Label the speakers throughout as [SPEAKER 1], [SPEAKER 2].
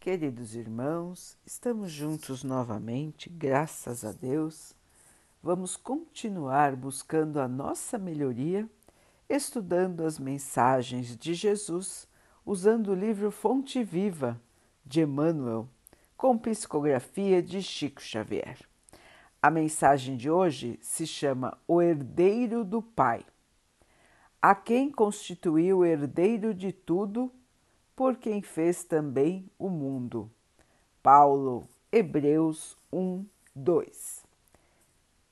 [SPEAKER 1] Queridos irmãos, estamos juntos novamente, graças a Deus. Vamos continuar buscando a nossa melhoria, estudando as mensagens de Jesus, usando o livro Fonte Viva de Emmanuel, com psicografia de Chico Xavier. A mensagem de hoje se chama O Herdeiro do Pai. A quem constituiu o herdeiro de tudo por quem fez também o mundo. Paulo, Hebreus 1, 2.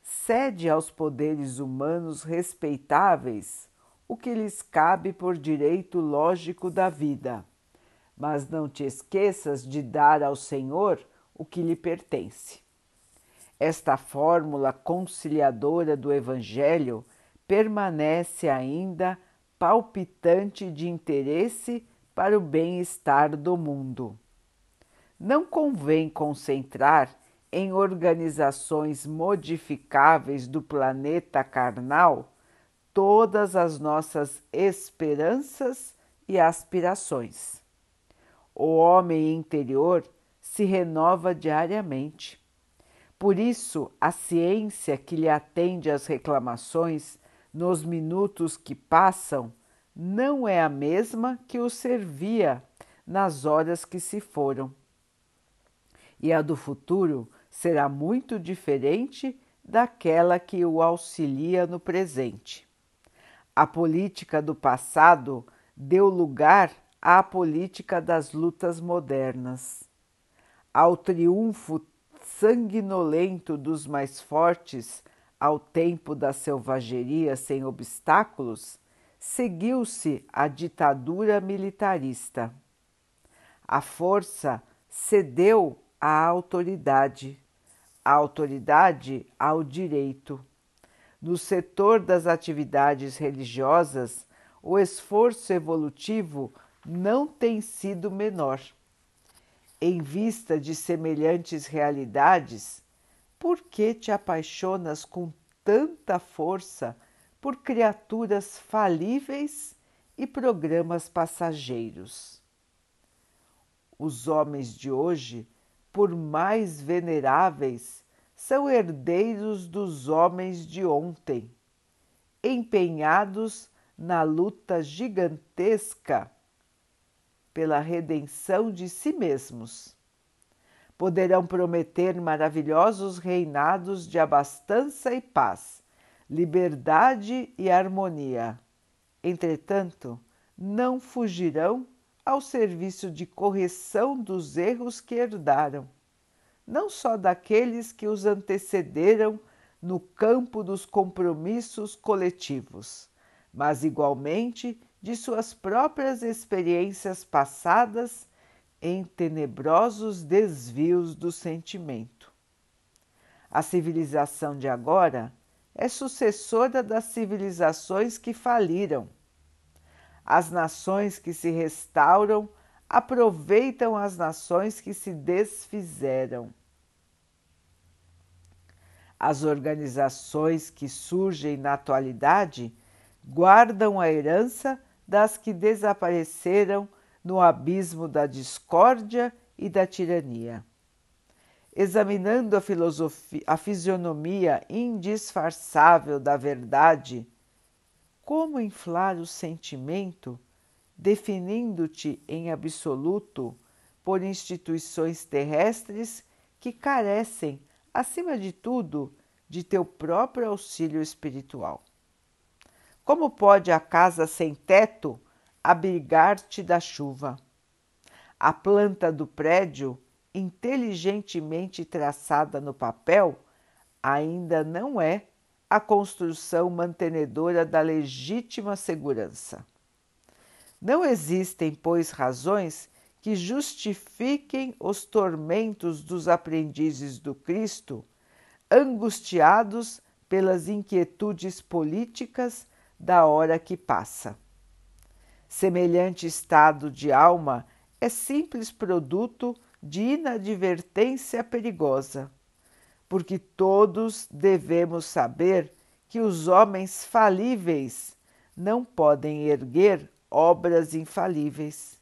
[SPEAKER 1] Cede aos poderes humanos respeitáveis o que lhes cabe por direito lógico da vida, mas não te esqueças de dar ao Senhor o que lhe pertence. Esta fórmula conciliadora do Evangelho permanece ainda palpitante de interesse para o bem-estar do mundo. Não convém concentrar em organizações modificáveis do planeta carnal todas as nossas esperanças e aspirações. O homem interior se renova diariamente. Por isso, a ciência que lhe atende às reclamações nos minutos que passam não é a mesma que o servia nas horas que se foram. E a do futuro será muito diferente daquela que o auxilia no presente. A política do passado deu lugar à política das lutas modernas. Ao triunfo sanguinolento dos mais fortes, ao tempo da selvageria sem obstáculos, seguiu-se a ditadura militarista. A força cedeu à autoridade, a autoridade ao direito. No setor das atividades religiosas, o esforço evolutivo não tem sido menor. Em vista de semelhantes realidades, por que te apaixonas com tanta força por criaturas falíveis e programas passageiros. Os homens de hoje, por mais veneráveis, são herdeiros dos homens de ontem, empenhados na luta gigantesca pela redenção de si mesmos. Poderão prometer maravilhosos reinados de abastança e paz liberdade e harmonia. Entretanto, não fugirão ao serviço de correção dos erros que herdaram, não só daqueles que os antecederam no campo dos compromissos coletivos, mas igualmente de suas próprias experiências passadas em tenebrosos desvios do sentimento. A civilização de agora é sucessora das civilizações que faliram. As nações que se restauram aproveitam as nações que se desfizeram. As organizações que surgem na atualidade guardam a herança das que desapareceram no abismo da discórdia e da tirania examinando a, filosofia, a fisionomia indisfarçável da verdade, como inflar o sentimento, definindo-te em absoluto por instituições terrestres que carecem, acima de tudo, de teu próprio auxílio espiritual? Como pode a casa sem teto abrigar-te da chuva? A planta do prédio inteligentemente traçada no papel, ainda não é a construção mantenedora da legítima segurança. Não existem, pois, razões que justifiquem os tormentos dos aprendizes do Cristo, angustiados pelas inquietudes políticas da hora que passa. Semelhante estado de alma é simples produto de inadvertência perigosa, porque todos devemos saber que os homens falíveis não podem erguer obras infalíveis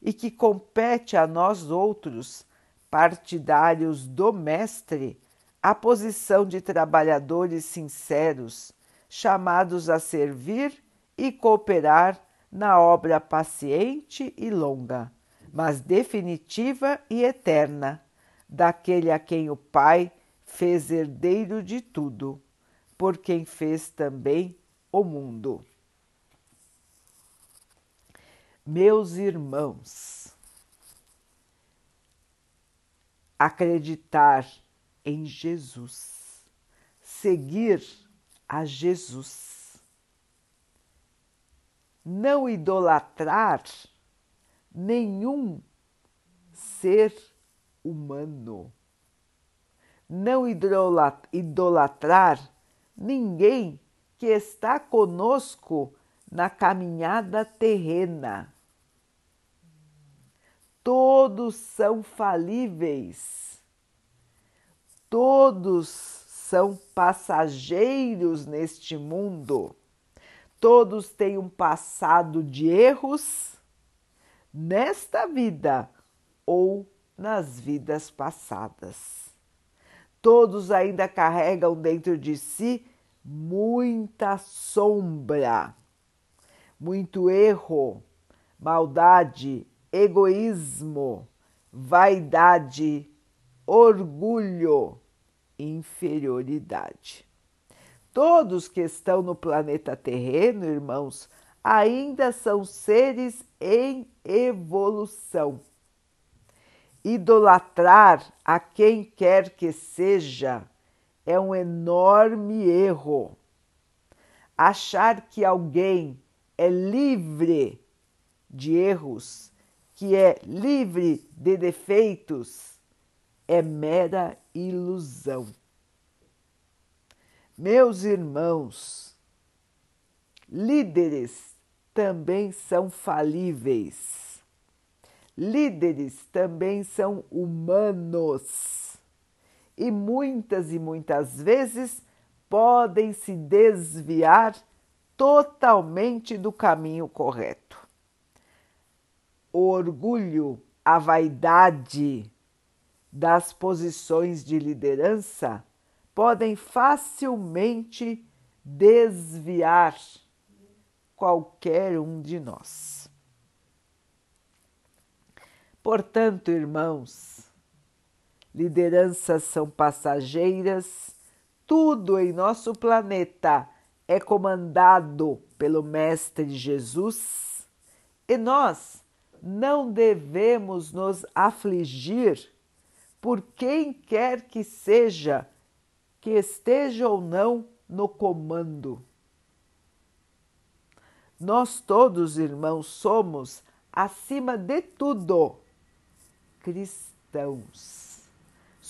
[SPEAKER 1] e que compete a nós outros, partidários do Mestre, a posição de trabalhadores sinceros, chamados a servir e cooperar na obra paciente e longa, mas definitiva e eterna, daquele a quem o Pai fez herdeiro de tudo, por quem fez também o mundo. Meus irmãos, acreditar em Jesus, seguir a Jesus, não idolatrar nenhum ser humano, não idolatrar ninguém que está conosco na caminhada terrena. Todos são falíveis, todos são passageiros neste mundo, todos têm um passado de erros nesta vida ou nas vidas passadas. Todos ainda carregam dentro de si muita sombra, muito erro, maldade, egoísmo, vaidade, orgulho, inferioridade. Todos que estão no planeta terreno, irmãos, ainda são seres em evolução. Idolatrar a quem quer que seja é um enorme erro. Achar que alguém é livre de erros, que é livre de defeitos, é mera ilusão. Meus irmãos, líderes também são falíveis. Líderes também são humanos e muitas e muitas vezes podem se desviar totalmente do caminho correto. O orgulho, a vaidade das posições de liderança podem facilmente desviar qualquer um de nós. Portanto, irmãos, lideranças são passageiras, tudo em nosso planeta é comandado pelo Mestre Jesus e nós não devemos nos afligir por quem quer que seja que esteja ou não no comando. Nós todos, irmãos, somos, acima de tudo, cristãos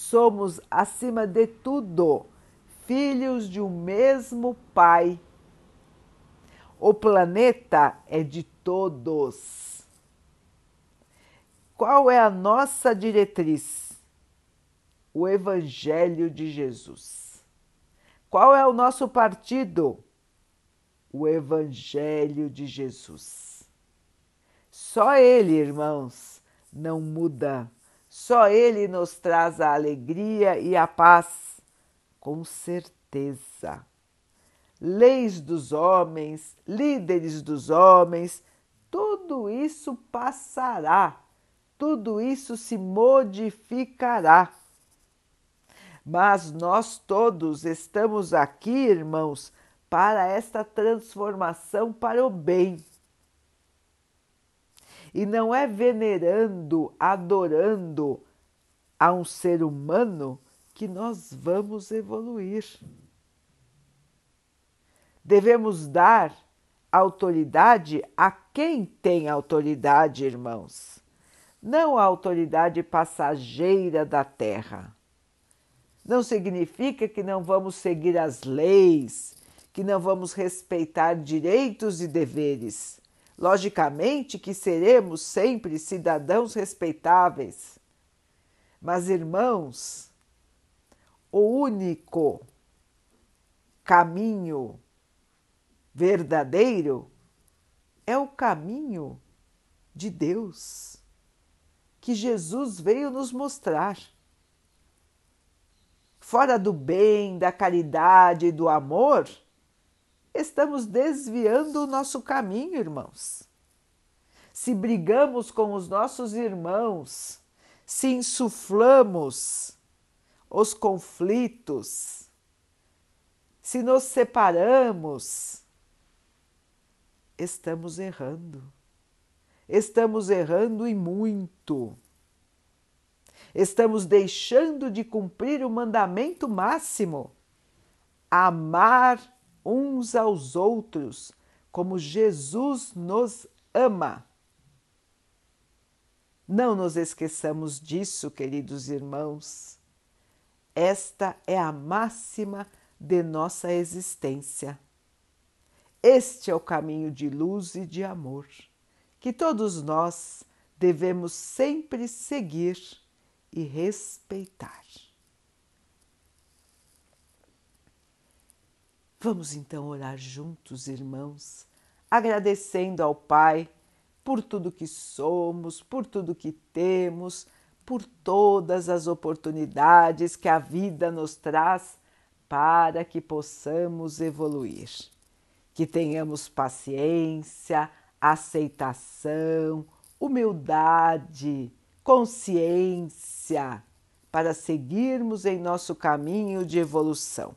[SPEAKER 1] somos, acima de tudo, filhos de um mesmo Pai. O planeta é de todos. Qual é a nossa diretriz? O Evangelho de Jesus. Qual é o nosso partido? O Evangelho de Jesus. Só Ele, irmãos, não muda só Ele nos traz a alegria e a paz, com certeza. Leis dos homens, líderes dos homens, tudo isso passará, tudo isso se modificará. Mas nós todos estamos aqui, irmãos, para esta transformação para o bem e não é venerando, adorando a um ser humano que nós vamos evoluir. Devemos dar autoridade a quem tem autoridade, irmãos, não a autoridade passageira da terra. Não significa que não vamos seguir as leis, que não vamos respeitar direitos e deveres Logicamente que seremos sempre cidadãos respeitáveis. Mas, irmãos, o único caminho verdadeiro é o caminho de Deus. que Jesus veio nos mostrar. Fora do bem, da caridade e do amor, estamos desviando o nosso caminho, irmãos. Se brigamos com os nossos irmãos, se insuflamos os conflitos, se nos separamos, estamos errando. Estamos errando e muito. Estamos deixando de cumprir o mandamento máximo: amar uns aos outros como Jesus nos ama. Não nos esqueçamos disso, queridos irmãos. Esta é a máxima de nossa existência. Este é o caminho de luz e de amor que todos nós devemos sempre seguir e respeitar. Vamos então orar juntos, irmãos, agradecendo ao Pai por tudo que somos, por tudo que temos, por todas as oportunidades que a vida nos traz para que possamos evoluir. Que tenhamos paciência, aceitação, humildade, consciência para seguirmos em nosso caminho de evolução.